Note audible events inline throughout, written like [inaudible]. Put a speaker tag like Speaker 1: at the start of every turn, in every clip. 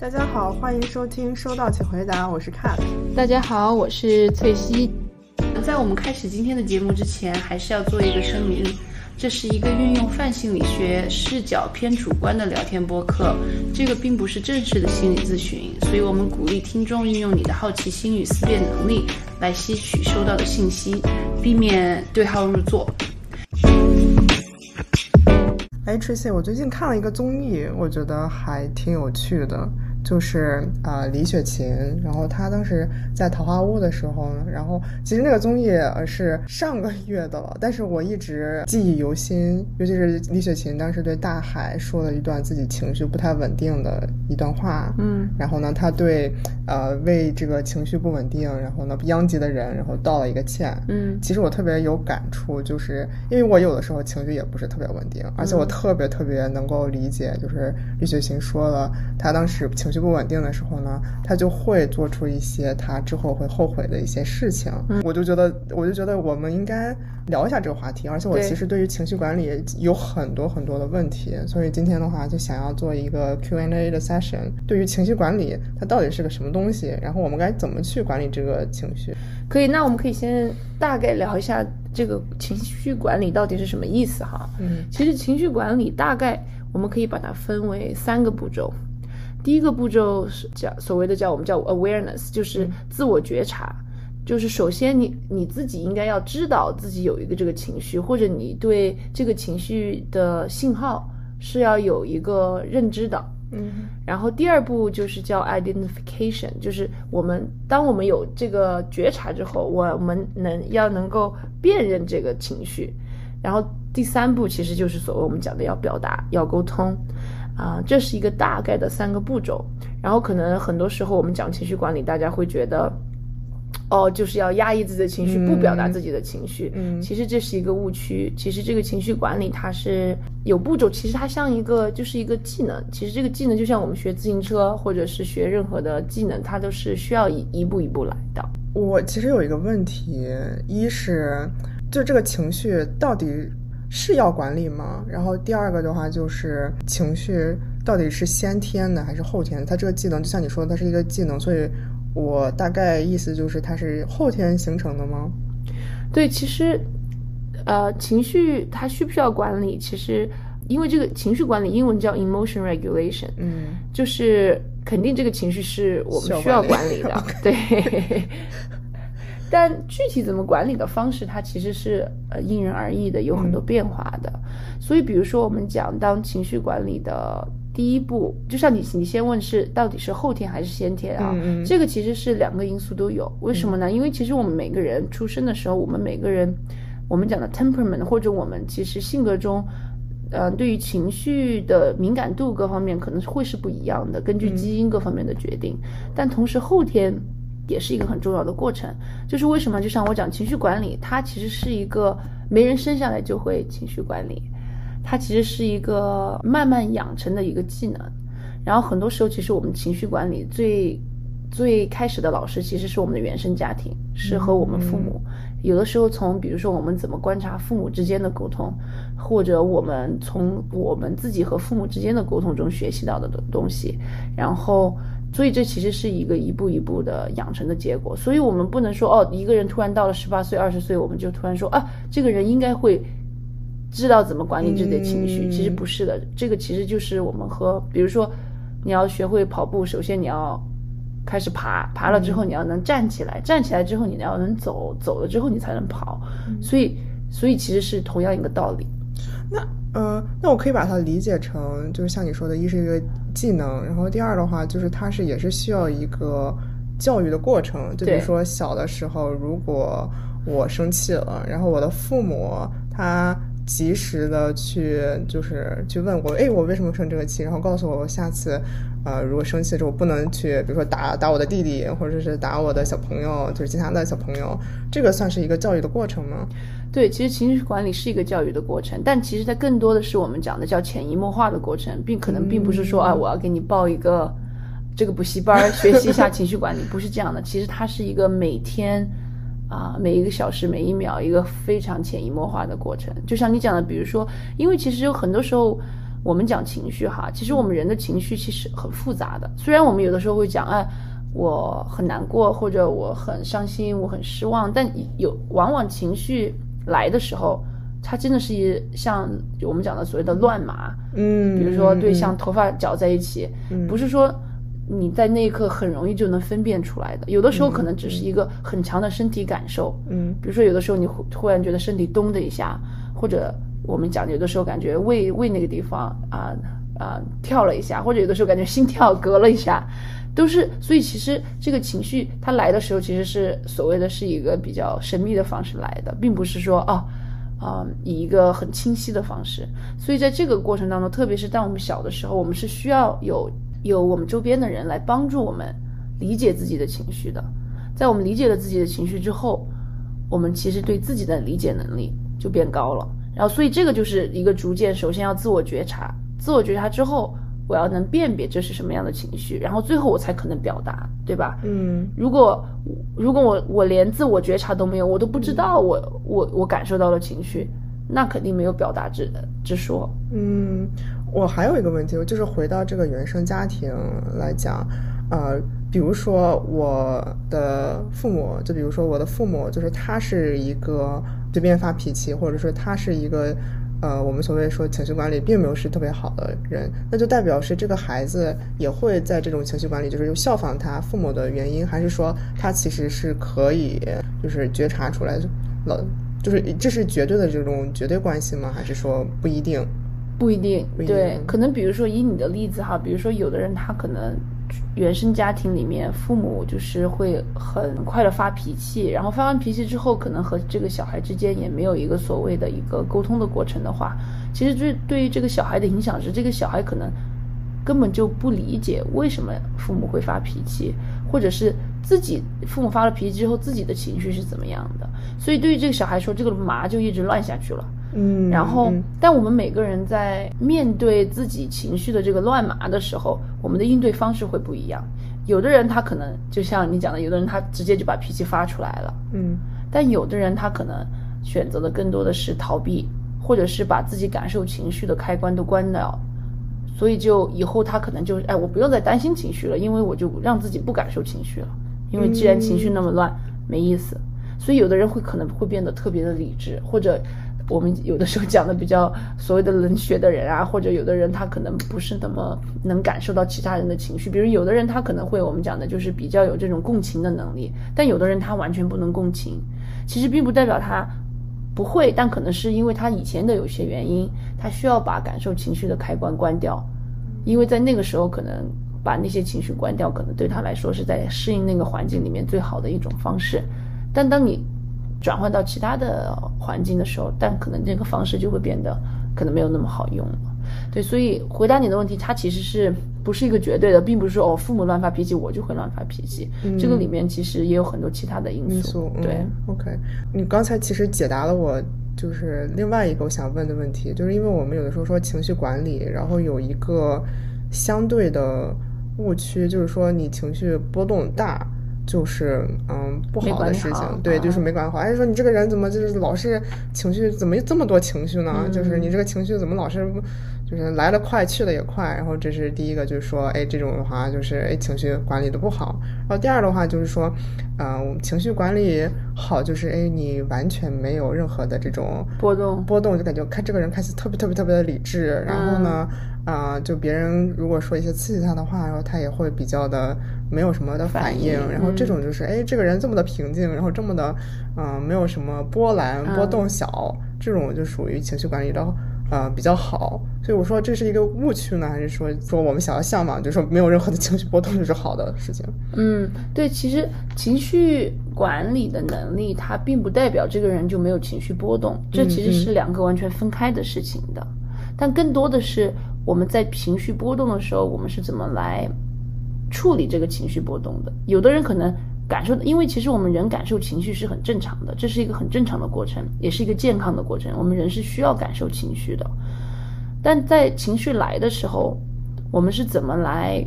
Speaker 1: 大家好，欢迎收听《收到请回答》，我是 Cat。
Speaker 2: 大家好，我是翠西。
Speaker 3: 在我们开始今天的节目之前，还是要做一个声明，这是一个运用泛心理学视角偏主观的聊天播客，这个并不是正式的心理咨询，所以我们鼓励听众运用你的好奇心与思辨能力来吸取收到的信息，避免对号入座。
Speaker 1: 哎，Tracy，我最近看了一个综艺，我觉得还挺有趣的。就是啊，李雪琴，然后她当时在桃花坞的时候呢，然后其实那个综艺是上个月的了，但是我一直记忆犹新，尤其是李雪琴当时对大海说了一段自己情绪不太稳定的一段话，
Speaker 2: 嗯，
Speaker 1: 然后呢，她对呃为这个情绪不稳定，然后呢殃及的人，然后道了一个歉，
Speaker 2: 嗯，
Speaker 1: 其实我特别有感触，就是因为我有的时候情绪也不是特别稳定，而且我特别特别能够理解，就是李雪琴说了，她当时情绪。不稳定的时候呢，他就会做出一些他之后会后悔的一些事情。嗯我就觉得，我就觉得我们应该聊一下这个话题。而且我其实对于情绪管理有很多很多的问题，所以今天的话就想要做一个 Q&A 的 session。对于情绪管理，它到底是个什么东西？然后我们该怎么去管理这个情绪？
Speaker 2: 可以，那我们可以先大概聊一下这个情绪管理到底是什么意思哈。
Speaker 1: 嗯，
Speaker 2: 其实情绪管理大概我们可以把它分为三个步骤。第一个步骤是叫所谓的叫我们叫 awareness，就是自我觉察，就是首先你你自己应该要知道自己有一个这个情绪，或者你对这个情绪的信号是要有一个认知的。
Speaker 1: 嗯，
Speaker 2: 然后第二步就是叫 identification，就是我们当我们有这个觉察之后，我们能要能够辨认这个情绪。然后第三步其实就是所谓我们讲的要表达，要沟通。啊，这是一个大概的三个步骤。然后可能很多时候我们讲情绪管理，大家会觉得，哦，就是要压抑自己的情绪，不表达自己的情绪。
Speaker 1: 嗯，
Speaker 2: 其实这是一个误区。其实这个情绪管理它是有步骤，其实它像一个就是一个技能。其实这个技能就像我们学自行车或者是学任何的技能，它都是需要一一步一步来的。
Speaker 1: 我其实有一个问题，一是就这个情绪到底。是要管理吗？然后第二个的话就是情绪到底是先天的还是后天？它这个技能就像你说的，它是一个技能，所以我大概意思就是它是后天形成的吗？
Speaker 2: 对，其实呃，情绪它需不需要管理？其实因为这个情绪管理英文叫 emotion regulation，
Speaker 1: 嗯，
Speaker 2: 就是肯定这个情绪是我们需要管理的，对。[laughs] 但具体怎么管理的方式，它其实是呃因人而异的，有很多变化的。所以，比如说我们讲当情绪管理的第一步，就像你你先问是到底是后天还是先天啊？这个其实是两个因素都有。为什么呢？因为其实我们每个人出生的时候，我们每个人我们讲的 temperament 或者我们其实性格中，呃，对于情绪的敏感度各方面可能会是不一样的，根据基因各方面的决定。但同时后天。也是一个很重要的过程，就是为什么？就像我讲情绪管理，它其实是一个没人生下来就会情绪管理，它其实是一个慢慢养成的一个技能。然后很多时候，其实我们情绪管理最最开始的老师其实是我们的原生家庭，是和我们父母。有的时候从比如说我们怎么观察父母之间的沟通，或者我们从我们自己和父母之间的沟通中学习到的东西，然后。所以这其实是一个一步一步的养成的结果，所以我们不能说哦，一个人突然到了十八岁、二十岁，我们就突然说啊，这个人应该会知道怎么管理自己的情绪。其实不是的，这个其实就是我们和，比如说你要学会跑步，首先你要开始爬，爬了之后你要能站起来，站起来之后你要能走，走了之后你才能跑。所以，所以其实是同样一个道理。
Speaker 1: 那。嗯，那我可以把它理解成，就是像你说的，一是一个技能，然后第二的话，就是它是也是需要一个教育的过程。就比如说小的时候，如果我生气了，然后我的父母他及时的去就是去问我，哎，我为什么生这个气，然后告诉我我下次。呃，如果生气的时候，不能去，比如说打打我的弟弟，或者是打我的小朋友，就是其他的小朋友，这个算是一个教育的过程吗？
Speaker 2: 对，其实情绪管理是一个教育的过程，但其实它更多的是我们讲的叫潜移默化的过程，并可能并不是说啊，我要给你报一个这个补习班学习一下情绪管理，[laughs] 不是这样的。其实它是一个每天啊，每一个小时每一秒一个非常潜移默化的过程。就像你讲的，比如说，因为其实有很多时候。我们讲情绪哈，其实我们人的情绪其实很复杂的。虽然我们有的时候会讲，哎，我很难过，或者我很伤心，我很失望，但有往往情绪来的时候，它真的是一像我们讲的所谓的乱麻，
Speaker 1: 嗯，
Speaker 2: 比如说对，
Speaker 1: 嗯
Speaker 2: 像头发搅在一起，不是说你在那一刻很容易就能分辨出来的，有的时候可能只是一个很强的身体感受，
Speaker 1: 嗯
Speaker 2: 比如说有的时候你忽突然觉得身体咚的一下，或者我们讲有的时候感觉胃胃那个地方啊啊、跳了一下，或者有的时候感觉心跳隔了一下，都是所以其实这个情绪它来的时候其实是所谓的是一个比较神秘的方式来的，并不是说哦。啊、以一个很清晰的方式，所以在这个过程当中，特别是当我们小的时候，我们是需要有有我们周边的人来帮助我们理解自己的情绪的。在我们理解了自己的情绪之后，我们其实对自己的理解能力就变高了。然后，所以这个就是一个逐渐，首先要自我觉察，自我觉察之后，我要能辨别这是什么样的情绪，然后最后我才可能表达，对吧？
Speaker 1: 嗯
Speaker 2: 如果如果我我连自我觉察都没有，我都不知道我我我感受到了情绪，那肯定没有表达之之说。
Speaker 1: 嗯，我还有一个问题，就是回到这个原生家庭来讲，呃，比如说我的父母，就比如说我的父母，就是他是一个随便发脾气，或者说他是一个。呃，我们所谓说情绪管理并没有是特别好的人，那就代表是这个孩子也会在这种情绪管理，就是又效仿他父母的原因，还是说他其实是可以就是觉察出来了，就是这是绝对的这种绝对关系吗？还是说不一定？
Speaker 2: 不一定，
Speaker 1: 不一定
Speaker 2: 对，可能比如说以你的例子哈，比如说有的人他可能原生家庭里面父母就是会很快的发脾气，然后发完脾气之后，可能和这个小孩之间也没有一个所谓的一个沟通的过程的话，其实对对于这个小孩的影响是，这个小孩可能根本就不理解为什么父母会发脾气，或者是自己父母发了脾气之后自己的情绪是怎么样的，所以对于这个小孩说，这个麻就一直乱下去了。
Speaker 1: 嗯，
Speaker 2: 然后
Speaker 1: 嗯，
Speaker 2: 但我们每个人在面对自己情绪的这个乱麻的时候，我们的应对方式会不一样。有的人他可能就像你讲的，有的人他直接就把脾气发出来了，
Speaker 1: 嗯
Speaker 2: 但有的人他可能选择的更多的是逃避，或者是把自己感受情绪的开关都关掉，所以就以后他可能就哎，我不用再担心情绪了，因为我就让自己不感受情绪了，因为既然情绪那么乱，没意思。所以有的人会可能会变得特别的理智，或者我们有的时候讲的比较所谓的冷血的人啊，或者有的人他可能不是那么能感受到其他人的情绪，比如有的人他可能会我们讲的就是比较有这种共情的能力，但有的人他完全不能共情，其实并不代表他不会，但可能是因为他以前的有些原因，他需要把感受情绪的开关关掉，因为在那个时候可能把那些情绪关掉，可能对他来说是在适应那个环境里面最好的一种方式。但当你转换到其他的环境的时候，但可能这个方式就会变得可能没有那么好用了。对，所以回答你的问题，它其实是不是一个绝对的，并不是说哦，父母乱发脾气，我就会乱发脾气。这个里面其实也有很多其他的因素。
Speaker 1: 因素
Speaker 2: 对，
Speaker 1: 嗯、，OK，你刚才其实解答了我就是另外一个我想问的问题，就是因为我们有的时候说情绪管理，然后有一个相对的误区，就是说你情绪波动大。就是嗯不好的事情，对，就是没管好。哎说你这个人怎么就是老是情绪怎么这么多情绪呢？
Speaker 2: 嗯、
Speaker 1: 就是你这个情绪怎么老是就是来得快去得也快？然后这是第一个，就是说哎这种的话就是哎情绪管理的不好。然后第二的话就是说，嗯、情绪管理好就是哎你完全没有任何的这种
Speaker 2: 波动
Speaker 1: 波动，就感觉看这个人看起来特别特别特别的理智。然后呢，啊、呃、就别人如果说一些刺激他的话，然后他也会比较的没有什么的反应。然后这种就是哎这个人这么的平静，然后这么的嗯、呃、没有什么波澜波动小，
Speaker 2: 嗯、
Speaker 1: 这种就属于情绪管理的。呃，比较好，所以我说这是一个误区呢，还是说说我们想要向往，就是说没有任何的情绪波动就是好的事情？
Speaker 2: 嗯，对，其实情绪管理的能力，它并不代表这个人就没有情绪波动，这其实是两个完全分开的事情的。
Speaker 1: 嗯、
Speaker 2: 但更多的是我们在情绪波动的时候，我们是怎么来处理这个情绪波动的？有的人可能。感受，因为其实我们人感受情绪是很正常的，这是一个很正常的过程，也是一个健康的过程。我们人是需要感受情绪的，但在情绪来的时候，我们是怎么来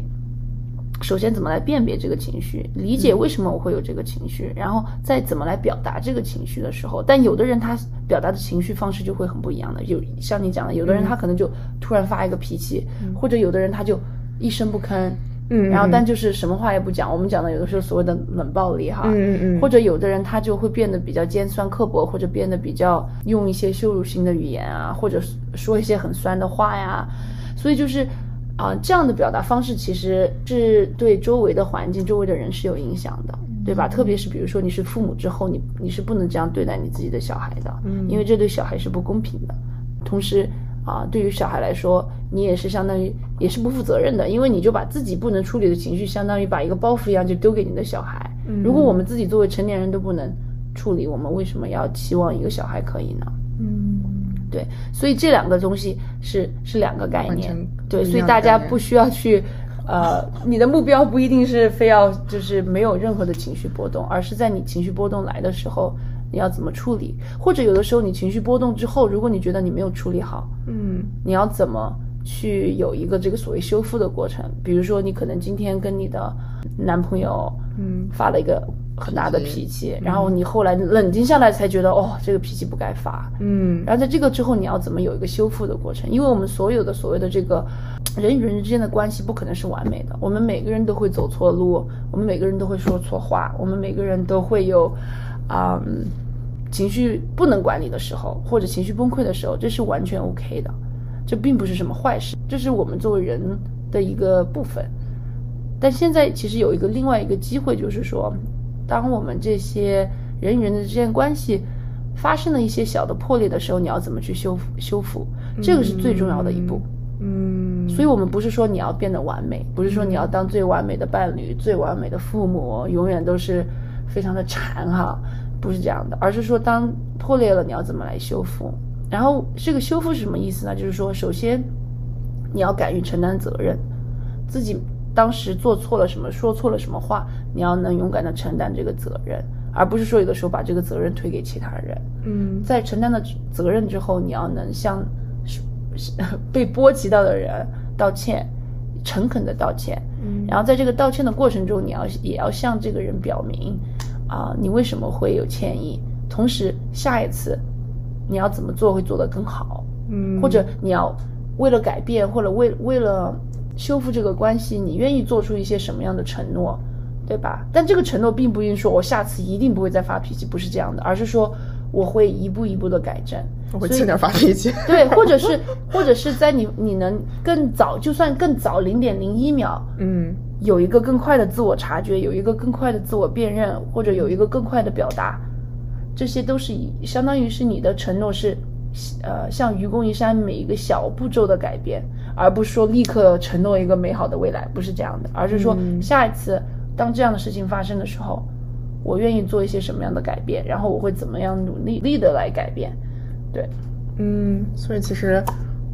Speaker 2: 首先怎么来辨别这个情绪，理解为什么我会有这个情绪，然后再怎么来表达这个情绪的时候，但有的人他表达的情绪方式就会很不一样的，有像你讲的，有的人他可能就突然发一个脾气，或者有的人他就一声不吭。
Speaker 1: 嗯，
Speaker 2: 然后但就是什么话也不讲，我们讲的有的时候所谓的冷暴力哈，
Speaker 1: 嗯嗯。嗯
Speaker 2: 或者有的人他就会变得比较尖酸刻薄，或者变得比较用一些羞辱性的语言啊，或者说一些很酸的话呀，所以就是啊、这样的表达方式其实是对周围的环境、周围的人是有影响的，对吧？特别是比如说你是父母之后，你你是不能这样对待你自己的小孩的，
Speaker 1: 嗯。
Speaker 2: 因为这对小孩是不公平的。同时啊，对于小孩来说，你也是相当于也是不负责任的，因为你就把自己不能处理的情绪，相当于把一个包袱一样就丢给你的小孩。如果我们自己作为成年人都不能处理，我们为什么要期望一个小孩可以呢？
Speaker 1: 嗯，
Speaker 2: 对，所以这两个东西是是两个概念，对，所以大家不需要去，呃，你的目标不一定是非要就是没有任何的情绪波动，而是在你情绪波动来的时候，你要怎么处理，或者有的时候你情绪波动之后，如果你觉得你没有处理好，
Speaker 1: 嗯
Speaker 2: 你要怎么去有一个这个所谓修复的过程？比如说，你可能今天跟你的男朋友，
Speaker 1: 嗯
Speaker 2: 发了一个很大的
Speaker 1: 脾
Speaker 2: 脾气，然后你后来冷静下来才觉得，哦，这个脾气不该发。
Speaker 1: 嗯
Speaker 2: 然后在这个之后，你要怎么有一个修复的过程？因为我们所有的所谓的这个人与人之间的关系不可能是完美的，我们每个人都会走错路，我们每个人都会说错话，我们每个人都会有，啊、嗯，情绪不能管理的时候，或者情绪崩溃的时候，这是完全 OK 的，这并不是什么坏事，这是我们作为人的一个部分。但现在其实有一个另外一个机会，就是说，当我们这些人与人的之间关系发生了一些小的破裂的时候，你要怎么去修复？修复，这个是最重要的一步。
Speaker 1: 嗯，
Speaker 2: 所以，我们不是说你要变得完美，不是说你要当最完美的伴侣、最完美的父母，永远都是非常的馋哈，不是这样的，而是说当破裂了，你要怎么来修复？然后，这个修复是什么意思呢？就是说，首先你要敢于承担责任，自己当时做错了什么，说错了什么话，你要能勇敢的承担这个责任，而不是说有的时候把这个责任推给其他人。
Speaker 1: 嗯
Speaker 2: 在承担了责任之后，你要能向被波及到的人道歉，诚恳的道歉。
Speaker 1: 嗯
Speaker 2: 然后在这个道歉的过程中，你要也要向这个人表明，啊、你为什么会有歉意，同时下一次你要怎么做会做得更好，
Speaker 1: 嗯，
Speaker 2: 或者你要为了改变，或者为为了修复这个关系，你愿意做出一些什么样的承诺，对吧？但这个承诺并不一定说我下次一定不会再发脾气，不是这样的，而是说我会一步一步的改正。
Speaker 1: 我会轻点发脾气。
Speaker 2: 对，或者是或者是在你你能更早，就算更早零点零一秒，
Speaker 1: 嗯
Speaker 2: 有一个更快的自我察觉，有一个更快的自我辨认，或者有一个更快的表达，这些都是以相当于是你的承诺是，呃，像愚公移山每一个小步骤的改变，而不是说立刻承诺一个美好的未来，不是这样的，而是说
Speaker 1: 嗯。
Speaker 2: 下一次当这样的事情发生的时候，我愿意做一些什么样的改变，然后我会怎么样努力力的来改变，对，
Speaker 1: 嗯，所以其实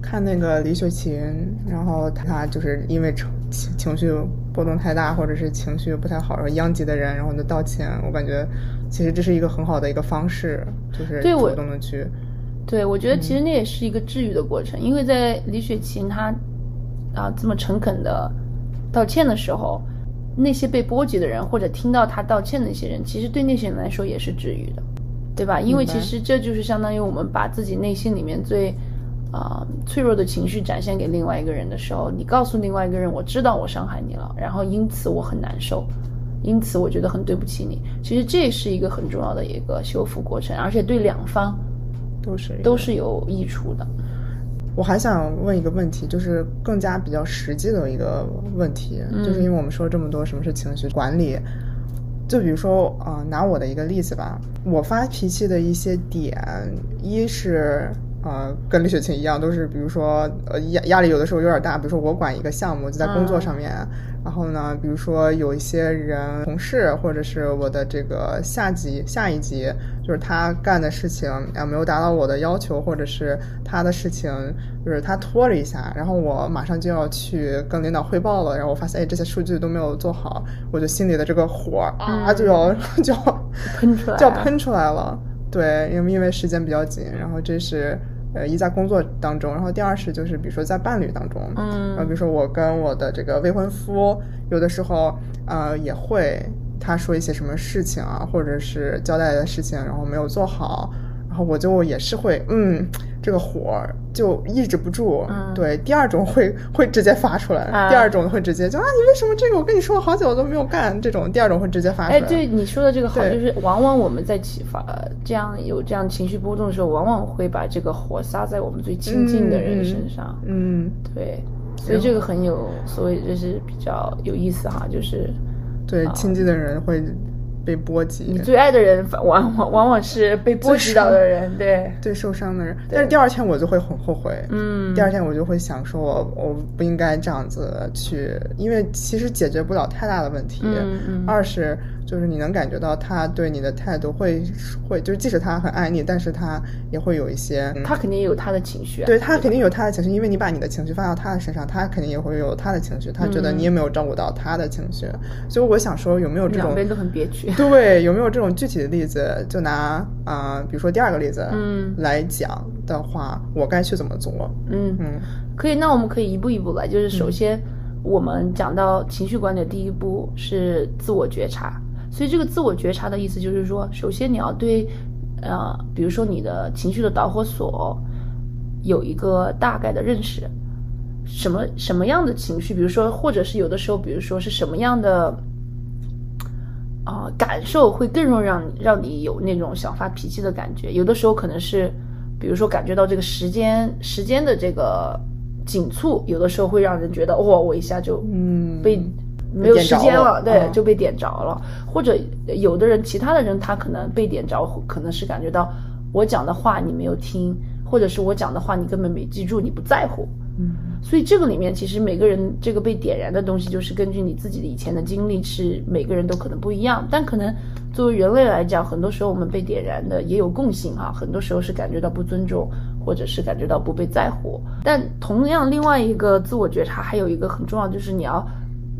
Speaker 1: 看那个李雪琴，然后她就是因为情情情绪波动太大，或者是情绪不太好，然后殃及的人，然后你就道歉。我感觉其实这是一个很好的一个方式，就是主动的去，
Speaker 2: 对，我觉得其实那也是一个治愈的过程，因为在李雪琴她啊这么诚恳的道歉的时候，那些被波及的人或者听到她道歉的那些人，其实对那些人来说也是治愈的，对吧？因为其实这就是相当于我们把自己内心里面最啊、脆弱的情绪展现给另外一个人的时候，你告诉另外一个人，我知道我伤害你了，然后因此我很难受。因此，我觉得很对不起你。其实这是一个很重要的一个修复过程，而且对两方
Speaker 1: 都是
Speaker 2: 都是有益处的。
Speaker 1: 我还想问一个问题，就是更加比较实际的一个问题，
Speaker 2: 嗯
Speaker 1: 就是因为我们说了这么多什么是情绪管理，就比如说啊、呃拿我的一个例子吧，我发脾气的一些点，一是呃跟李雪琴一样，都是比如说呃压压力有的时候有点大，比如说我管一个项目就在工作上面，然后呢，比如说有一些人同事或者是我的这个下级下一级，就是他干的事情啊没有达到我的要求，或者是他的事情就是他拖了一下，然后我马上就要去跟领导汇报了，然后我发现哎这些数据都没有做好，我就心里的这个火啊就要、[laughs] 就要
Speaker 2: 喷出来
Speaker 1: 就要喷出来了。对，因为因为时间比较紧，然后这是呃，一在工作当中，然后第二是就是比如说在伴侣当中，
Speaker 2: 嗯。
Speaker 1: 然后比如说我跟我的这个未婚夫，有的时候呃也会他说一些什么事情啊，或者是交代的事情，然后没有做好，然后我就也是会嗯这个火就抑制不住，
Speaker 2: 嗯
Speaker 1: 对，第二种会会直接发出来，
Speaker 2: 啊
Speaker 1: 第二种会直接就啊你为什么这个我跟你说了好久我都没有干，这种第二种会直接发出来，
Speaker 2: 哎，对你说的这个好，就是往往我们在启发这样有这样情绪波动的时候，往往会把这个火撒在我们最亲近的人身上。
Speaker 1: 嗯。
Speaker 2: 对，所以这个很有，所以就是比较有意思哈，就是
Speaker 1: 对，亲近的人会被波及
Speaker 2: 你，最爱的人，往往往往是被波及到的人，对，
Speaker 1: 最受伤的人。但是第二天我就会很后悔，
Speaker 2: 嗯
Speaker 1: 第二天我就会想说我，我不应该这样子去，因为其实解决不了太大的问题。
Speaker 2: 嗯嗯
Speaker 1: 二是就是你能感觉到他对你的态度会会，就是即使他很爱你，但是他也会有一些，嗯
Speaker 2: 他肯定也有他的情绪啊，
Speaker 1: 对他肯定有他的情绪，因为你把你的情绪放到他的身上，他肯定也会有他的情绪，他觉得你也没有照顾到他的情绪，所以我想说有没有这种
Speaker 2: 两边都很憋屈。
Speaker 1: 对，有没有这种具体的例子？就拿啊、呃比如说第二个例子，
Speaker 2: 嗯
Speaker 1: 来讲的话，我该去怎么做？
Speaker 2: 嗯，
Speaker 1: 嗯
Speaker 2: 可以，那我们可以一步一步来。就是首先，我们讲到情绪管理的第一步是自我觉察。所以这个自我觉察的意思就是说，首先你要对，呃，比如说你的情绪的导火索有一个大概的认识，什么什么样的情绪，比如说，或者是有的时候，比如说是什么样的。啊、感受会更容易让让你有那种想发脾气的感觉。有的时候可能是，比如说感觉到这个时间时间的这个紧促，有的时候会让人觉得，哇、我一下就
Speaker 1: 嗯，
Speaker 2: 被没有时间
Speaker 1: 了
Speaker 2: 对，
Speaker 1: 嗯
Speaker 2: 就被点着了。或者有的人，其他的人他可能被点着，可能是感觉到我讲的话你没有听，或者是我讲的话你根本没记住，你不在乎。
Speaker 1: 嗯
Speaker 2: 所以这个里面，其实每个人这个被点燃的东西，就是根据你自己的以前的经历，是每个人都可能不一样。但可能作为人类来讲，很多时候我们被点燃的也有共性哈，很多时候是感觉到不尊重，或者是感觉到不被在乎。但同样，另外一个自我觉察还有一个很重要，就是你要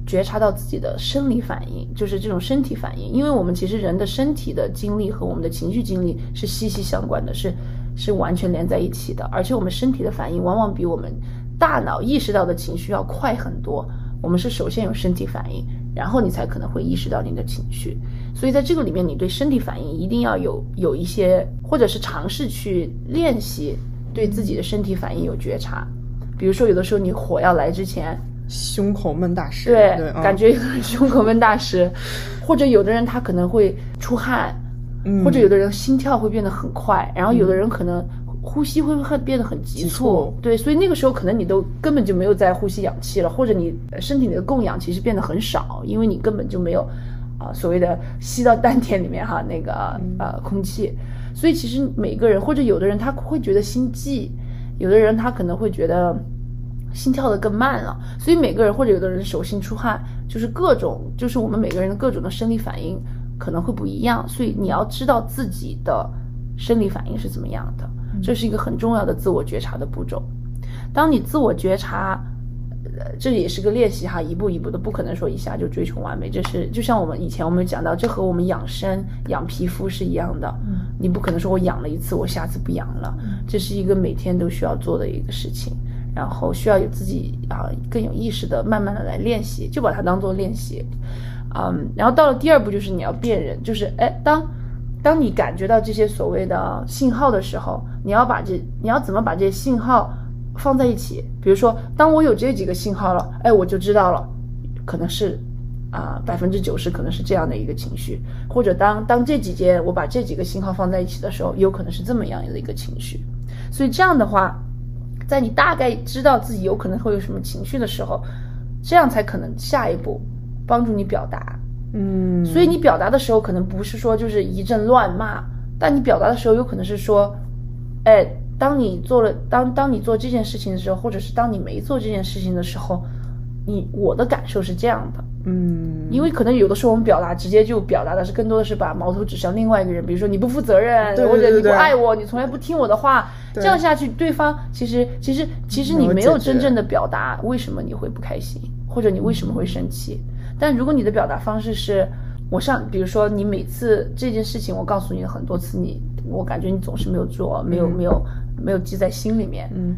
Speaker 2: 觉察到自己的生理反应，就是这种身体反应，因为我们其实人的身体的经历和我们的情绪经历是息息相关的，是是完全连在一起的，而且我们身体的反应往往比我们大脑意识到的情绪要快很多。我们是首先有身体反应，然后你才可能会意识到你的情绪。所以在这个里面，你对身体反应一定要有有一些，或者是尝试去练习对自己的身体反应有觉察。比如说，有的时候你火要来之前，
Speaker 1: 胸口闷大石，
Speaker 2: 对，
Speaker 1: 对，嗯。
Speaker 2: 感觉有的人胸口闷大石，[laughs] 或者有的人他可能会出汗，
Speaker 1: 嗯。
Speaker 2: 或者有的人心跳会变得很快，然后有的人可能呼吸会很变得很急
Speaker 1: 急
Speaker 2: 促。
Speaker 1: 促，
Speaker 2: 对，所以那个时候可能你都根本就没有在呼吸氧气了，或者你呃身体里的供氧其实变得很少，因为你根本就没有啊、所谓的吸到丹田里面哈那个呃空气，所以其实每个人或者有的人他会觉得心悸，有的人他可能会觉得。心跳的更慢了，所以每个人或者有的人手心出汗，就是各种，就是我们每个人的各种的生理反应可能会不一样，所以你要知道自己的生理反应是怎么样的，这是一个很重要的自我觉察的步骤。当你自我觉察，呃，这也是个练习哈，一步一步的，不可能说一下就追求完美。这是就像我们以前我们讲到，这和我们养生、养皮肤是一样的。你不可能说我养了一次，我下次不养了，这是一个每天都需要做的一个事情。然后需要有自己啊更有意识的，慢慢的来练习，就把它当做练习。嗯，然后到了第二步就是你要辨认，就是哎，当当你感觉到这些所谓的信号的时候，你要把这你要怎么把这些信号放在一起？比如说，当我有这几个信号了，哎，我就知道了，可能是啊百分之九十可能是这样的一个情绪，或者当当这几件我把这几个信号放在一起的时候，有可能是这么样的一个情绪。所以这样的话。在你大概知道自己有可能会有什么情绪的时候，这样才可能下一步帮助你表达。
Speaker 1: 嗯，
Speaker 2: 所以你表达的时候，可能不是说就是一阵乱骂，但你表达的时候，有可能是说，哎，当你做了当当你做这件事情的时候，或者是当你没做这件事情的时候，你我的感受是这样的。
Speaker 1: 嗯，
Speaker 2: 因为可能有的时候我们表达直接就表达的是更多的是把矛头指向另外一个人，比如说你不负责任，
Speaker 1: 对对
Speaker 2: 或者你不爱我，你从来不听我的话，这样下去，对方其实其实其实你
Speaker 1: 没有
Speaker 2: 真正的表达为什么你会不开心，或者你为什么会生气。但如果你的表达方式是，我上，比如说你每次这件事情我告诉你了很多次，你我感觉你总是没有做，没有
Speaker 1: 嗯
Speaker 2: 没有没有记在心里面。
Speaker 1: 嗯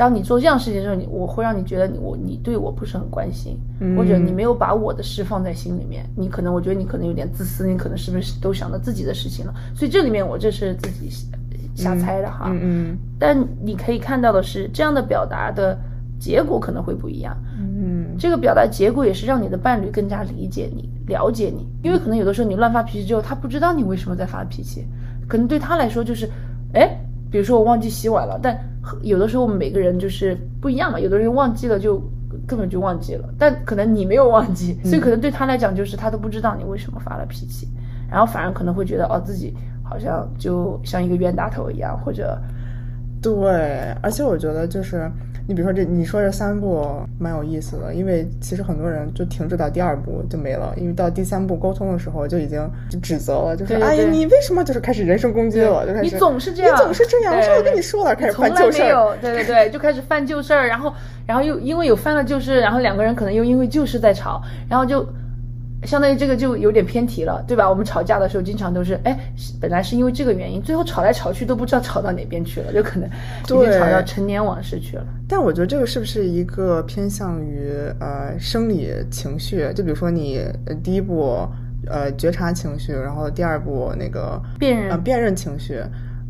Speaker 2: 当你做这样事情的时候，你我会让你觉得你我你对我不是很关心，
Speaker 1: 嗯
Speaker 2: 或者你没有把我的事放在心里面，你可能我觉得你可能有点自私，你可能是不是都想到自己的事情了？所以这里面我这是自己瞎猜的哈。
Speaker 1: 嗯嗯
Speaker 2: 但你可以看到的是，这样的表达的结果可能会不一样。
Speaker 1: 嗯
Speaker 2: 这个表达结果也是让你的伴侣更加理解你、了解你，因为可能有的时候你乱发脾气之后，他不知道你为什么在发脾气，可能对他来说就是，哎，比如说我忘记洗碗了，但有的时候我们每个人就是不一样嘛，有的人忘记了就根本就忘记了，但可能你没有忘记，所以可能对他来讲就是他都不知道你为什么发了脾气，然后反而可能会觉得哦自己好像就像一个冤大头一样，或者
Speaker 1: 对，而且我觉得就是你比如说这你说这三步蛮有意思的，因为其实很多人就停止到第二步就没了，因为到第三步沟通的时候就已经就指责了，就是哎呀你为什么就是开始人身攻击了，就开始
Speaker 2: 你总是这样，
Speaker 1: 你总是这样，我
Speaker 2: 对
Speaker 1: 上次跟你说了，开始犯旧事儿。
Speaker 2: 对对对，就开始犯旧事儿，然后然后又因为有犯了旧事，然后两个人可能又因为旧事在吵，然后就相当于这个就有点偏题了，对吧？我们吵架的时候经常都是，哎，本来是因为这个原因，最后吵来吵去都不知道吵到哪边去了，就可能已经
Speaker 1: 对
Speaker 2: 吵到陈年往事去了。
Speaker 1: 但我觉得这个是不是一个偏向于呃生理情绪？就比如说你呃第一步呃觉察情绪，然后第二步那个
Speaker 2: 辨认
Speaker 1: 呃辨认情绪，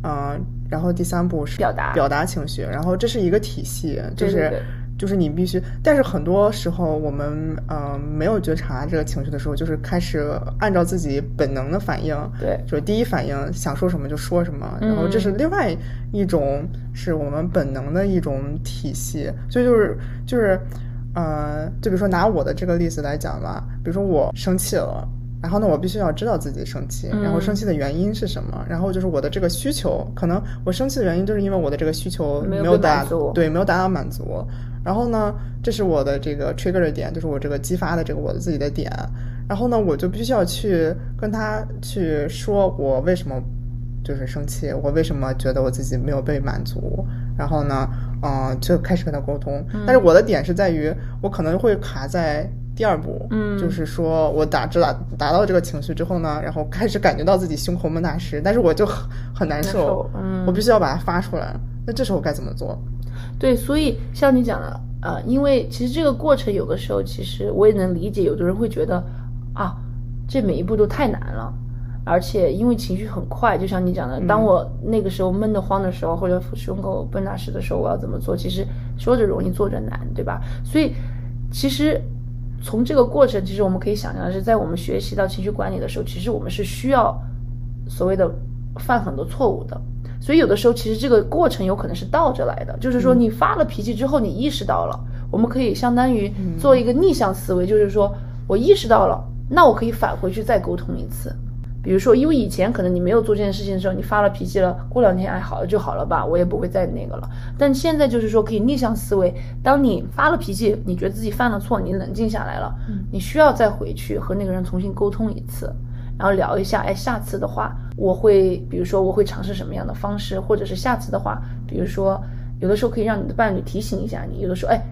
Speaker 1: 嗯、然后第三步是
Speaker 2: 表达
Speaker 1: 表达情绪，然后这是一个体系，就是
Speaker 2: 对对对
Speaker 1: 就是你必须，但是很多时候我们呃没有觉察这个情绪的时候，就是开始按照自己本能的反应，
Speaker 2: 对
Speaker 1: 就是第一反应想说什么就说什么，然后这是另外一种是我们本能的一种体系，所以就是就是呃，就比如说拿我的这个例子来讲吧，比如说我生气了。然后呢，我必须要知道自己生气，然后生气的原因是什么，然后就是我的这个需求，可能我生气的原因就是因为我的这个需求
Speaker 2: 没有
Speaker 1: 达
Speaker 2: 满足
Speaker 1: 对，没有达到满足。然后呢，这是我的这个 trigger 的点，就是我这个激发的这个我的自己的点。然后呢，我就必须要去跟他去说，我为什么就是生气，我为什么觉得我自己没有被满足。然后呢，嗯、就开始跟他沟通。但是我的点是在于，我可能会卡在。第二步，
Speaker 2: 嗯
Speaker 1: 就是说我打知达达到这个情绪之后呢，然后开始感觉到自己胸口闷大石，但是我就很很难受，
Speaker 2: 难受嗯
Speaker 1: 我必须要把它发出来。那这时候该怎么做？
Speaker 2: 对，所以像你讲的，呃，因为其实这个过程有的时候，其实我也能理解，有的人会觉得啊，这每一步都太难了，而且因为情绪很快，就像你讲的，当我那个时候闷得慌的时候，或者胸口闷大石的时候，我要怎么做？其实说着容易，做着难，对吧？所以其实。从这个过程，其实我们可以想象的是，在我们学习到情绪管理的时候，其实我们是需要所谓的犯很多错误的。所以有的时候，其实这个过程有可能是倒着来的，就是说你发了脾气之后，你意识到了，我们可以相当于做一个逆向思维，就是说我意识到了，那我可以返回去再沟通一次。比如说，因为以前可能你没有做这件事情的时候，你发了脾气了，过两天哎好了就好了吧，我也不会再那个了。但现在就是说可以逆向思维，当你发了脾气，你觉得自己犯了错，你冷静下来了，你需要再回去和那个人重新沟通一次，然后聊一下，哎，下次的话我会，比如说我会尝试什么样的方式，或者是下次的话，比如说有的时候可以让你的伴侣提醒一下你，有的时候哎，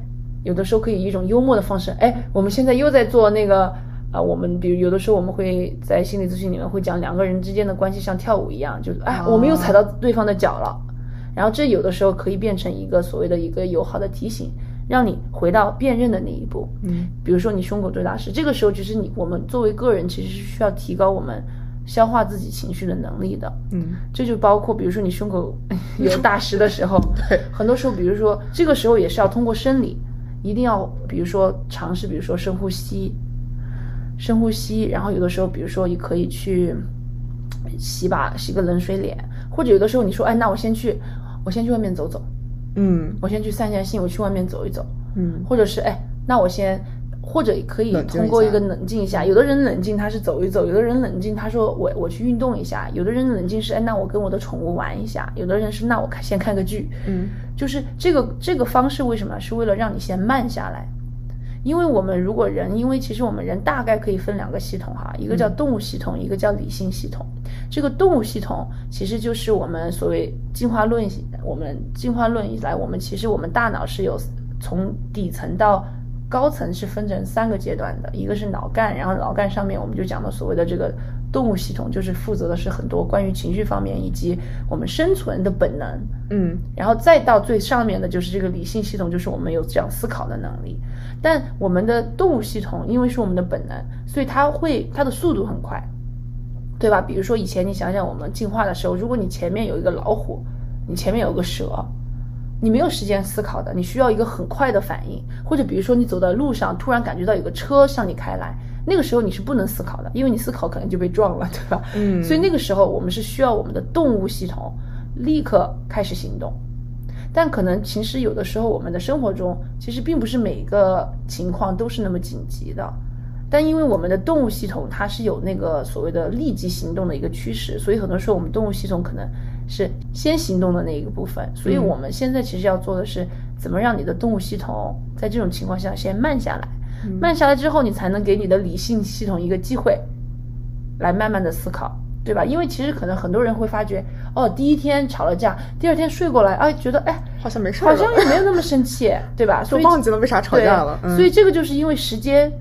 Speaker 2: 有的时候可以以一种幽默的方式，哎，我们现在又在做那个。啊，我们比如有的时候我们会在心理咨询里面会讲两个人之间的关系像跳舞一样，就是哎，我们又踩到对方的脚了，然后这有的时候可以变成一个所谓的一个友好的提醒，让你回到辨认的那一步。
Speaker 1: 嗯，
Speaker 2: 比如说你胸口最大石，这个时候其实你我们作为个人其实是需要提高我们消化自己情绪的能力的。
Speaker 1: 嗯，
Speaker 2: 这就包括比如说你胸口有大石的时候，[laughs]
Speaker 1: 对，
Speaker 2: 很多时候比如说这个时候也是要通过生理，一定要比如说尝试，比如说深呼吸。深呼吸，然后有的时候，比如说你可以去洗把洗个冷水脸，或者有的时候你说，哎，那我先去，我先去外面走走，
Speaker 1: 嗯
Speaker 2: 我先去散下心，我去外面走一走，
Speaker 1: 嗯
Speaker 2: 或者是哎，那我先，或者可以通过一个冷静一下。有的人冷静他是走一走，有的人冷静他说我我去运动一下，有的人冷静是哎，那我跟我的宠物玩一下，有的人是那我看先看个剧，
Speaker 1: 嗯
Speaker 2: 就是这个这个方式为什么是为了让你先慢下来。因为我们如果人，因为其实我们人大概可以分两个系统哈，一个叫动物系统，一个叫理性系统。这个动物系统其实就是我们所谓进化论，我们进化论以来，我们其实我们大脑是有从底层到高层是分成三个阶段的，一个是脑干，然后脑干上面我们就讲的所谓的这个动物系统就是负责的是很多关于情绪方面以及我们生存的本能，
Speaker 1: 嗯
Speaker 2: 然后再到最上面的就是这个理性系统，就是我们有这样思考的能力。但我们的动物系统因为是我们的本能，所以它会它的速度很快，对吧？比如说以前你想想我们进化的时候，如果你前面有一个老虎，你前面有个蛇，你没有时间思考的，你需要一个很快的反应，或者比如说你走在路上，突然感觉到有个车向你开来，那个时候你是不能思考的，因为你思考可能就被撞了，[laughs] 对吧？
Speaker 1: 嗯
Speaker 2: 所以那个时候我们是需要我们的动物系统立刻开始行动。但可能其实有的时候我们的生活中，其实并不是每一个情况都是那么紧急的。但因为我们的动物系统它是有那个所谓的立即行动的一个趋势，所以很多时候我们动物系统可能是先行动的那一个部分。所以我们现在其实要做的是，怎么让你的动物系统在这种情况下先慢下来，慢下来之后，你才能给你的理性系统一个机会，来慢慢的思考，对吧？因为其实可能很多人会发觉，哦，第一天吵了架，第二天睡过来，哎，觉得哎，
Speaker 1: 好像没事儿，
Speaker 2: 好像也没有那么生气，对吧？[laughs] 所以
Speaker 1: 忘记了为啥吵架了。嗯
Speaker 2: 所以这个就是因为时间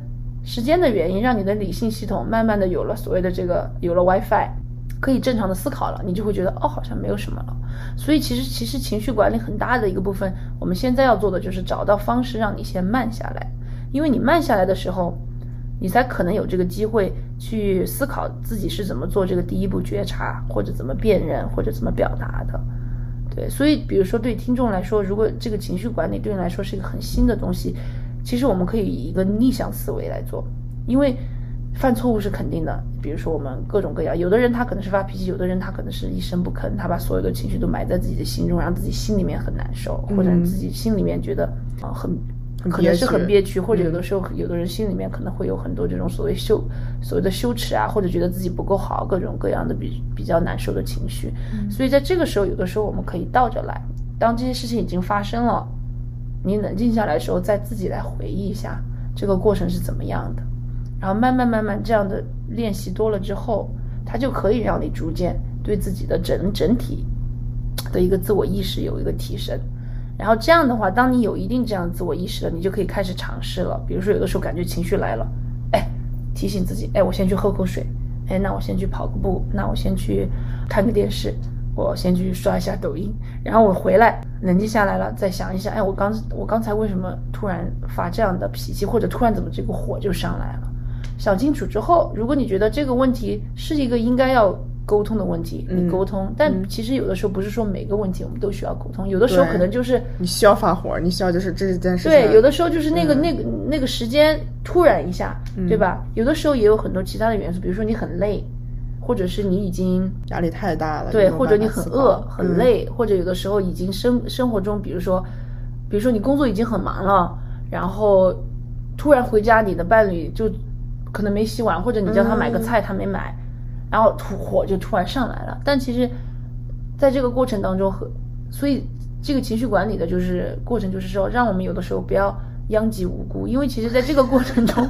Speaker 2: 时间的原因，让你的理性系统慢慢的有了所谓的这个有了 WiFi，可以正常的思考了，你就会觉得哦，好像没有什么了。所以其实其实情绪管理很大的一个部分，我们现在要做的就是找到方式让你先慢下来，因为你慢下来的时候，你才可能有这个机会去思考自己是怎么做这个第一步觉察，或者怎么辨认，或者怎么表达的。对，所以比如说对听众来说，如果这个情绪管理对你来说是一个很新的东西，其实我们可以以一个逆向思维来做，因为犯错误是肯定的。比如说我们各种各样，有的人他可能是发脾气，有的人他可能是一声不吭，他把所有的情绪都埋在自己的心中，让自己心里面很难受，或者
Speaker 1: 嗯
Speaker 2: 自己心里面觉得啊、很。
Speaker 1: 很
Speaker 2: 可能是很憋屈，或者有
Speaker 1: 嗯
Speaker 2: 的时候，有的人心里面可能会有很多这种所谓羞、所谓的羞耻啊，或者觉得自己不够好，各种各样的比比较难受的情绪。所以在这个时候，有的时候我们可以倒着来，当这些事情已经发生了，你冷静下来的时候，再自己来回忆一下这个过程是怎么样的，然后慢慢慢慢这样的练习多了之后，它就可以让你逐渐对自己的整整体的一个自我意识有一个提升。然后这样的话，当你有一定这样自我意识了，你就可以开始尝试了。比如说，有的时候感觉情绪来了，哎，提醒自己，哎，我先去喝口水，哎，那我先去跑个步，那我先去看个电视，我先去刷一下抖音，然后我回来冷静下来了，再想一想，哎，我刚我刚才为什么突然发这样的脾气，或者突然怎么这个火就上来了？想清楚之后，如果你觉得这个问题是一个应该要沟通的问题，你
Speaker 1: 嗯
Speaker 2: 沟通。但
Speaker 1: 嗯
Speaker 2: 其实有的时候不是说每个问题我们都需要沟通，有的时候可能就是
Speaker 1: 你需要发火，你需要就是这件事情。
Speaker 2: 对，有的时候就是那个、
Speaker 1: 嗯
Speaker 2: 那个那个时间突然一下，
Speaker 1: 嗯
Speaker 2: 对吧？有的时候也有很多其他的元素，比如说你很累，或者是你已经
Speaker 1: 压力太大了，
Speaker 2: 对，或者你很饿、很累，或者有的时候已经生生活中，比如说，比如说你工作已经很忙了，然后突然回家，你的伴侣就可能没洗碗，或者你叫他买个
Speaker 1: 嗯
Speaker 2: 菜，他没买，然后突火就突然上来了。但其实，在这个过程当中和，所以这个情绪管理的就是过程，就是说让我们有的时候不要殃及无辜，因为其实在这个过程中，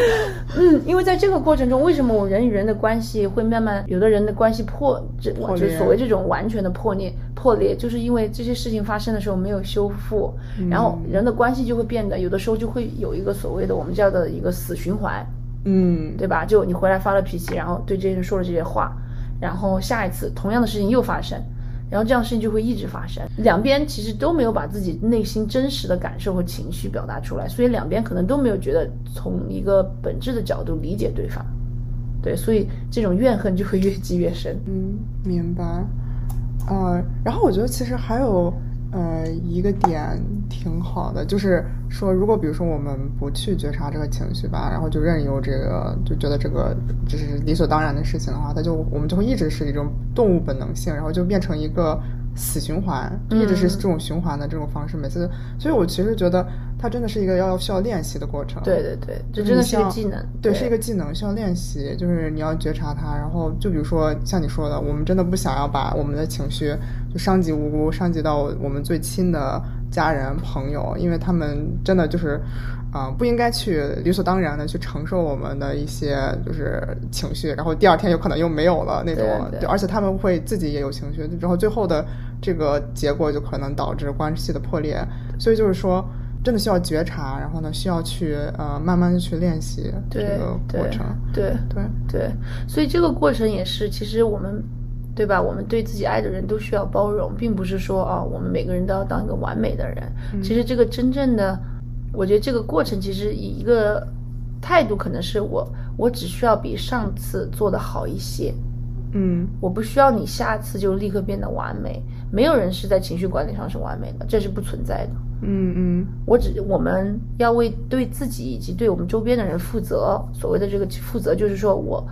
Speaker 2: [laughs] 嗯，因为在这个过程中，为什么我人与人的关系会慢慢，有的人的关系破，这
Speaker 1: 破裂。
Speaker 2: 就所谓这种完全的破裂破裂，就是因为这些事情发生的时候没有修复，然后人的关系就会变得，有的时候就会有一个所谓的我们叫的一个死循环，
Speaker 1: 嗯，
Speaker 2: 对吧？就你回来发了脾气，然后对这些人说了这些话，然后下一次同样的事情又发生，然后这样事情就会一直发生。两边其实都没有把自己内心真实的感受和情绪表达出来，所以两边可能都没有觉得从一个本质的角度理解对方。对，所以这种怨恨就会越积越深。
Speaker 1: 嗯，明白。呃，然后我觉得其实还有呃一个点挺好的，就是说，如果比如说我们不去觉察这个情绪吧，然后就任由这个，就觉得这个就是理所当然的事情的话，它就我们就会一直是一种动物本能性，然后就变成一个死循环，一直是这种循环的这种方式。每次，所以我其实觉得它真的是一个要需要练习的过程。
Speaker 2: 对对对，这
Speaker 1: 就
Speaker 2: 真的是个技能。
Speaker 1: 对，是一个技能，需要练习。就是你要觉察它，然后就比如说像你说的，我们真的不想要把我们的情绪就伤及无辜，伤及到我们最亲的家人朋友，因为他们真的就是。啊、不应该去理所当然的去承受我们的一些就是情绪，然后第二天有可能又没有了那种，
Speaker 2: 对对
Speaker 1: 而且他们会自己也有情绪，然后最后的这个结果就可能导致关系的破裂。所以就是说，真真的需要觉察，然后呢，需要去呃慢慢的去练习这
Speaker 2: 对
Speaker 1: 个过程。
Speaker 2: 对
Speaker 1: 对，
Speaker 2: 对，所以这个过程也是，其实我们，对吧？我们对自己爱的人都需要包容，并不是说啊，我们每个人都要当一个完美的人。其实这个真正的，我觉得这个过程其实以一个态度，可能是我我只需要比上次做的好一些，
Speaker 1: 嗯
Speaker 2: 我不需要你下次就立刻变得完美。没有人是在情绪管理上是完美的，这是不存在的。
Speaker 1: 嗯嗯
Speaker 2: 我只我们要为对自己以及对我们周边的人负责。所谓的这个负责，就是说我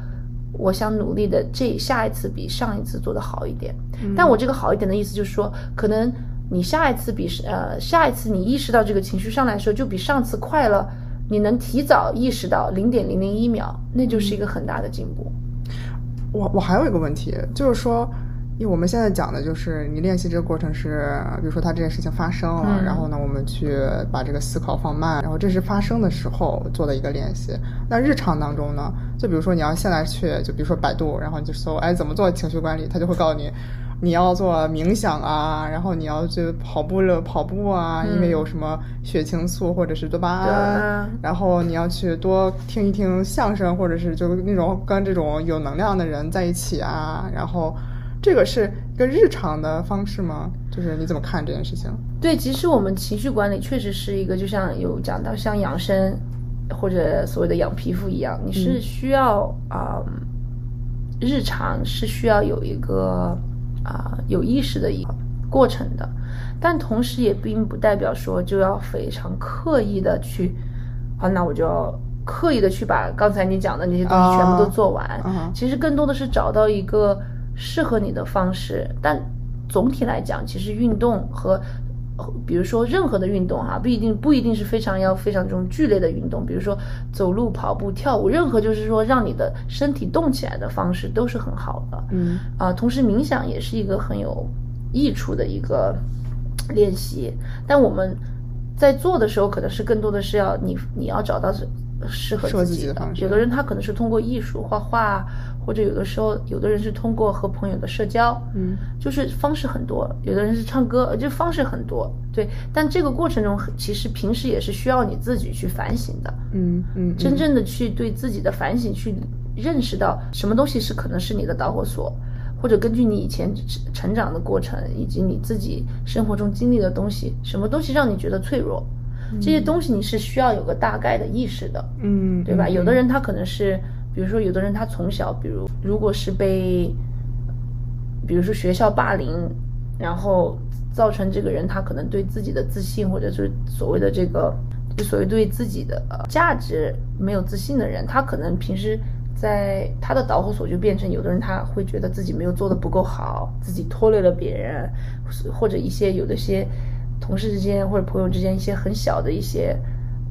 Speaker 2: 我想努力的这下一次比上一次做的好一点。但我这个好一点的意思就是说，可能你下一次比呃下一次你意识到这个情绪上来的时候，就比上次快了。你能提早意识到零点零零一秒，那就是一个很大的进步。
Speaker 1: 我我还有一个问题，就是说，因为我们现在讲的就是你练习这个过程是，比如说他这件事情发生了，
Speaker 2: 嗯
Speaker 1: 然后呢，我们去把这个思考放慢，然后这是发生的时候做的一个练习。那日常当中呢，就比如说你要现在去，就比如说百度，然后你就搜，哎，怎么做情绪管理，他就会告诉你。你要做冥想啊，然后你要去跑步了跑步啊，因为有什么血清素或者是多巴胺，然后你要去多听一听相声，或者是就那种跟这种有能量的人在一起啊。然后，这个是一个日常的方式吗？就是你怎么看这件事情？
Speaker 2: 对，其实我们情绪管理确实是一个，就像有讲到像养生或者所谓的养皮肤一样，你是需要啊、日常是需要有一个啊、有意识的一个过程的，但同时也并不代表说就要非常刻意的去啊，那我就要刻意的去把刚才你讲的那些东西全部都做完。
Speaker 1: 啊
Speaker 2: 其实更多的是找到一个适合你的方式，但总体来讲，其实运动和比如说任何的运动哈、不一定不一定是非常要非常这种剧烈的运动，比如说走路、跑步、跳舞，任何就是说让你的身体动起来的方式都是很好的。
Speaker 1: 嗯
Speaker 2: 啊，同时冥想也是一个很有益处的一个练习，但我们在做的时候，可能是更多的是要你你要找到适适合自己
Speaker 1: 的方式
Speaker 2: 有的人他可能是通过艺术、画画，或者有的时候有的人是通过和朋友的社交，
Speaker 1: 嗯
Speaker 2: 就是方式很多。有的人是唱歌，就方式很多。对，但这个过程中，其实平时也是需要你自己去反省的。
Speaker 1: 嗯嗯，
Speaker 2: 真正的去对自己的反省，去认识到什么东西是可能是你的导火索，或者根据你以前成成长的过程以及你自己生活中经历的东西，什么东西让你觉得脆弱，这些东西你是需要有个大概的意识的，
Speaker 1: 嗯
Speaker 2: 对吧？
Speaker 1: 嗯
Speaker 2: 有的人他可能是，比如说有的人他从小，比如如果是被，比如说学校霸凌，然后造成这个人他可能对自己的自信或者是所谓的这个，就所谓对自己的呃价值没有自信的人，他可能平时在他的导火索就变成有的人他会觉得自己没有做的不够好，自己拖累了别人，或者一些有的些同事之间或者朋友之间一些很小的一些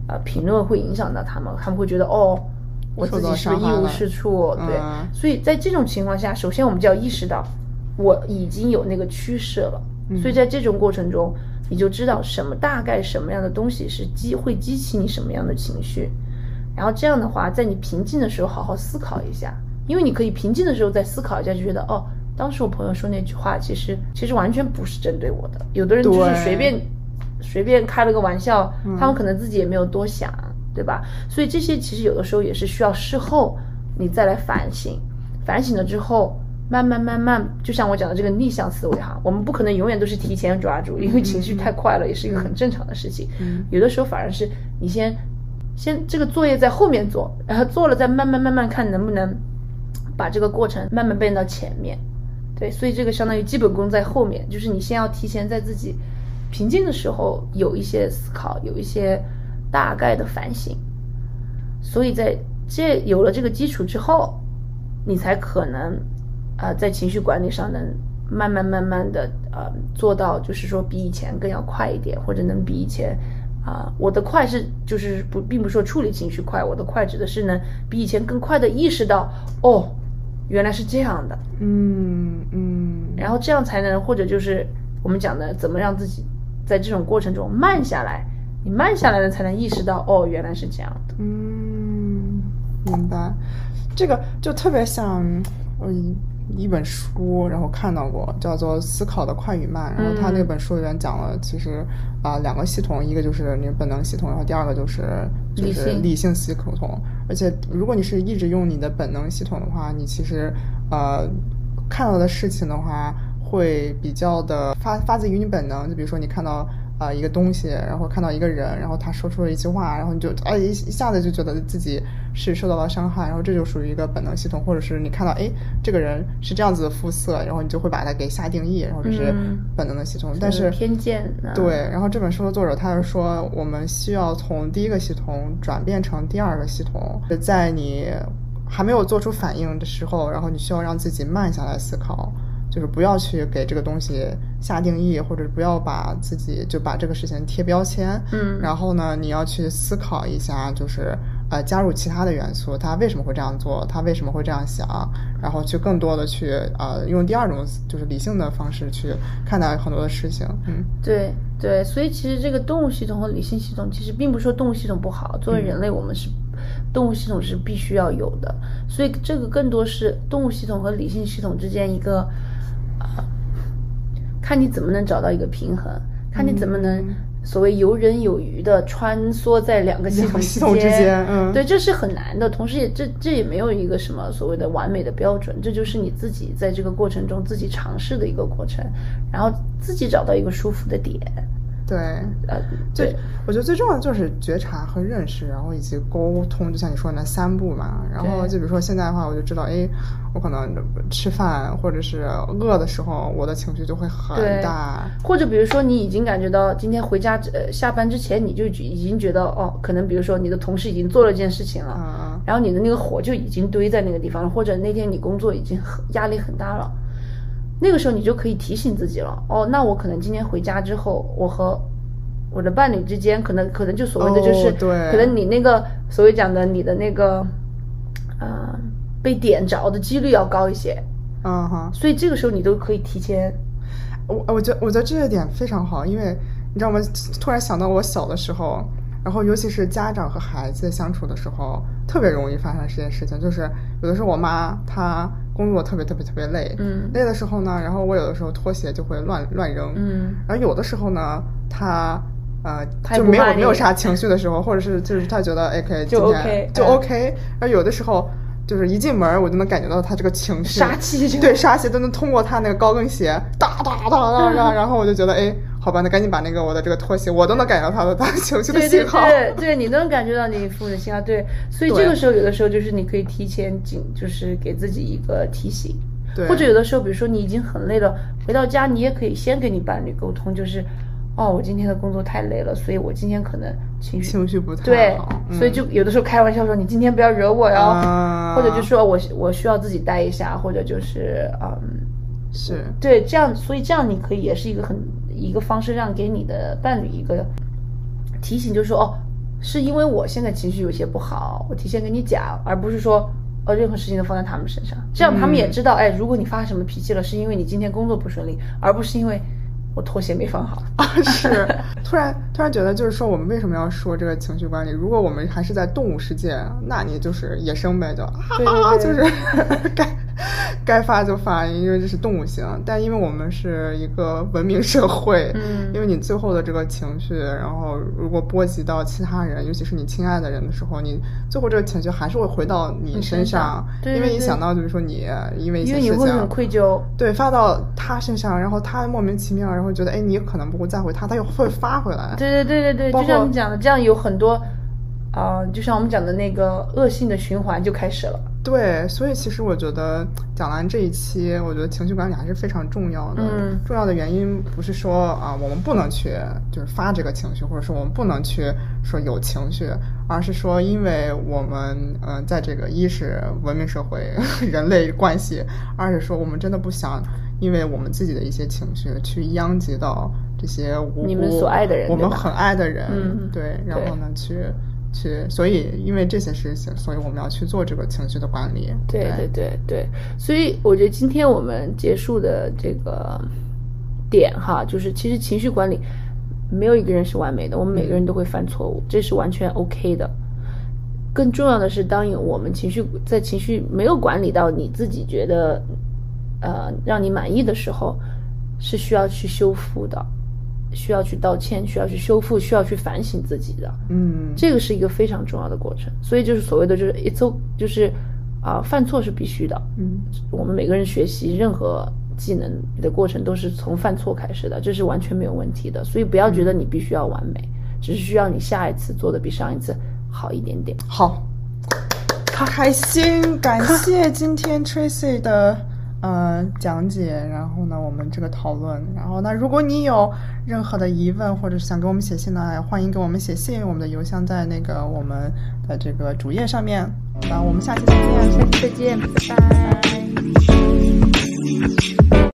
Speaker 2: 呃评论会影响到他们，他们会觉得哦。我自己是不是一无是处？对，
Speaker 1: 嗯。
Speaker 2: 所以在这种情况下，首先我们就要意识到，我已经有那个趋势了。所以在这种过程中，你就知道什么大概什么样的东西是激会激起你什么样的情绪，然后这样的话，在你平静的时候好好思考一下，因为你可以平静的时候再思考一下，就觉得哦，当时我朋友说那句话，其实其实完全不是针对我的，有的人就是随便随便开了个玩笑，他们可能自己也没有多想，对吧？所以这些其实有的时候也是需要事后你再来反省，反省了之后，慢慢慢慢，就像我讲的这个逆向思维哈，我们不可能永远都是提前抓住，因为情绪太快了，也是一个很正常的事情。有的时候反而是你先先这个作业在后面做，然后做了再慢慢慢慢看能不能把这个过程慢慢变到前面。对，所以这个相当于基本功在后面，就是你先要提前在自己平静的时候有一些思考，有一些大概的反省。所以在这有了这个基础之后，你才可能啊、呃在情绪管理上能慢慢慢慢的呃做到，就是说比以前更要快一点，或者能比以前啊、我的快是就是不并不是说处理情绪快，我的快指的是能比以前更快的意识到哦，原来是这样的，
Speaker 1: 嗯嗯，
Speaker 2: 然后这样才能或者就是我们讲的怎么让自己在这种过程中慢下来，你慢下来了才能意识到哦，原来是这样的。
Speaker 1: 嗯，明白。这个就特别像，嗯一本书，然后看到过，叫做《思考的快与慢》。然后他那本书里面讲了，其实啊、两个系统，一个就是你本能系统，然后第二个就是就是
Speaker 2: 理性
Speaker 1: 理性系统。而且如果你是一直用你的本能系统的话，你其实呃看到的事情的话，会比较的发发自于你本能。就比如说你看到。啊、一个东西，然后看到一个人，然后他说出了一句话，然后你就哎一一下子就觉得自己是受到了伤害，然后这就属于一个本能系统，或者是你看到哎这个人是这样子的肤色，然后你就会把它给下定义，然后这是
Speaker 2: 嗯
Speaker 1: 本能的系统。但是
Speaker 2: 偏见啊
Speaker 1: 对，然后这本书的作者他是说，我们需要从第一个系统转变成第二个系统，在你还没有做出反应的时候，然后你需要让自己慢下来思考，就是不要去给这个东西下定义，或者不要把自己就把这个事情贴标签。
Speaker 2: 嗯
Speaker 1: 然后呢，你要去思考一下，就是呃加入其他的元素，他为什么会这样做，他为什么会这样想，然后去更多的去呃用第二种就是理性的方式去看待很多的事情。嗯。
Speaker 2: 对对，所以其实这个动物系统和理性系统，其实并不是说动物系统不好，作为人类，我们是、动物系统是必须要有的，所以这个更多是动物系统和理性系统之间一个，呃，看你怎么能找到一个平衡，看你怎么能所谓游刃有余的穿梭在两个系统
Speaker 1: 之间。嗯。
Speaker 2: 对，这是很难的，同时也这这也没有一个什么所谓的完美的标准，这就是你自己在这个过程中自己尝试的一个过程，然后自己找到一个舒服的点，
Speaker 1: 对，
Speaker 2: 呃，
Speaker 1: 最
Speaker 2: 对，
Speaker 1: 我觉得最重要的就是觉察和认识，然后以及沟通，就像你说的那三步嘛。然后就比如说现在的话，我就知道，哎，我可能吃饭或者是饿的时候，我的情绪就会很大。
Speaker 2: 或者比如说你已经感觉到今天回家呃下班之前你就已经觉得哦，可能比如说你的同事已经做了这件事情了，
Speaker 1: 嗯，
Speaker 2: 然后你的那个火就已经堆在那个地方了，或者那天你工作已经很压力很大了，那个时候你就可以提醒自己了，哦，那我可能今天回家之后，我和我的伴侣之间，可能可能就所谓的就是，
Speaker 1: 哦对
Speaker 2: 可能你那个所谓讲的你的那个，呃，被点着的几率要高一些，
Speaker 1: 嗯哼，
Speaker 2: 所以这个时候你都可以提前，
Speaker 1: 我我觉得我觉得这一点非常好，因为你知道吗？突然想到我小的时候，然后尤其是家长和孩子相处的时候，特别容易发生这件事情。就是有的时候我妈她工作特别特别特别累，
Speaker 2: 嗯。
Speaker 1: 累的时候呢，然后我有的时候拖鞋就会乱乱扔，
Speaker 2: 嗯。
Speaker 1: 然后有的时候呢，他呃就没有没有啥情绪的时候，或者是就是他觉得哎可以
Speaker 2: 就 OK，
Speaker 1: 就
Speaker 2: 嗯。
Speaker 1: OK，然后有的时候。就是一进门，我就能感觉到他这个情绪
Speaker 2: 杀气。
Speaker 1: 对杀气都能通过他那个高跟鞋哒哒哒哒 [laughs] 哒，然后我就觉得哎，好吧，那赶紧把那个我的这个拖鞋，我都能感觉到他的她情绪的
Speaker 2: 对对
Speaker 1: 信号。
Speaker 2: 对对，你都能感觉到你父母的信号。对，所以这个时候有的时候就是你可以提前警，就是给自己一个提醒，
Speaker 1: 对
Speaker 2: 或者有的时候，比如说你已经很累了，回到家你也可以先跟你伴侣沟通，就是哦，我今天的工作太累了，所以我今天可能情绪
Speaker 1: 情绪不太
Speaker 2: 对
Speaker 1: 好，
Speaker 2: 所以就有的时候开玩笑说你今天不要惹我哟，
Speaker 1: 啊
Speaker 2: 或者就说我我需要自己待一下，或者就是嗯。
Speaker 1: 是
Speaker 2: 对，这样，所以这样你可以也是一个很一个方式，让给你的伴侣一个提醒，就是说，哦，是因为我现在情绪有些不好，我提前跟你讲，而不是说，呃，任何事情都放在他们身上，这样他们也知道，哎，如果你发什么脾气了，是因为你今天工作不顺利，而不是因为我拖鞋没放好。[laughs]
Speaker 1: 啊，是，突然突然觉得，就是说，我们为什么要说这个情绪管理？如果我们还是在动物世界，那你就是野生呗，就啊，
Speaker 2: 对对对
Speaker 1: 就是该 [laughs] 该发就发，因为这是动物性。但因为我们是一个文明社会，
Speaker 2: 嗯
Speaker 1: 因为你最后的这个情绪，然后如果波及到其他人，尤其是你亲爱的人的时候，你最后这个情绪还是会回到你
Speaker 2: 你身
Speaker 1: 身
Speaker 2: 上对
Speaker 1: 因为你想到，比如说你因为一些事情，
Speaker 2: 为你会很愧疚，
Speaker 1: 对，发到他身上，然后他莫名其妙，然后觉得哎，你可能不会在乎他，他又会发回来。
Speaker 2: 对对对对对，就像你讲的，这样有很多，啊、就像我们讲的那个恶性的循环就开始了。
Speaker 1: 对，所以其实我觉得讲完这一期，我觉得情绪管理还是非常重要的。
Speaker 2: 嗯
Speaker 1: 重要的原因不是说啊，我们不能去就是发这个情绪，或者说我们不能去说有情绪，而是说因为我们嗯、呃在这个一是文明社会 [laughs] 人类关系，二是说我们真的不想因为我们自己的一些情绪去殃及到这些无辜
Speaker 2: 你们所爱的人
Speaker 1: 我们很爱的人，
Speaker 2: 嗯
Speaker 1: 对，然后呢去。去，所以因为这些事情，所以我们要去做这个情绪的管理。
Speaker 2: 对对对对，所以我觉得今天我们结束的这个点哈，就是其实情绪管理没有一个人是完美的，我们每个人都会犯错误，这是完全 OK 的。更重要的是，当我们情绪在情绪没有管理到你自己觉得呃让你满意的时候，是需要去修复的，需要去道歉，需要去修复，需要去反省自己的。
Speaker 1: 嗯，
Speaker 2: 这个是一个非常重要的过程。所以就是所谓的就是 it's o 就是啊、犯错是必须的。
Speaker 1: 嗯，
Speaker 2: 我们每个人学习任何技能的过程都是从犯错开始的，这是完全没有问题的。所以不要觉得你必须要完美，只是需要你下一次做的比上一次好一点点。
Speaker 1: 好，开心，感谢今天 Tracy 的呃讲解，然后呢，我们这个讨论，然后那，如果你有任何的疑问或者是想给我们写信呢，欢迎给我们写信，我们的邮箱在那个我们的这个主页上面。那我们下期再见。
Speaker 2: 下期再见，拜拜。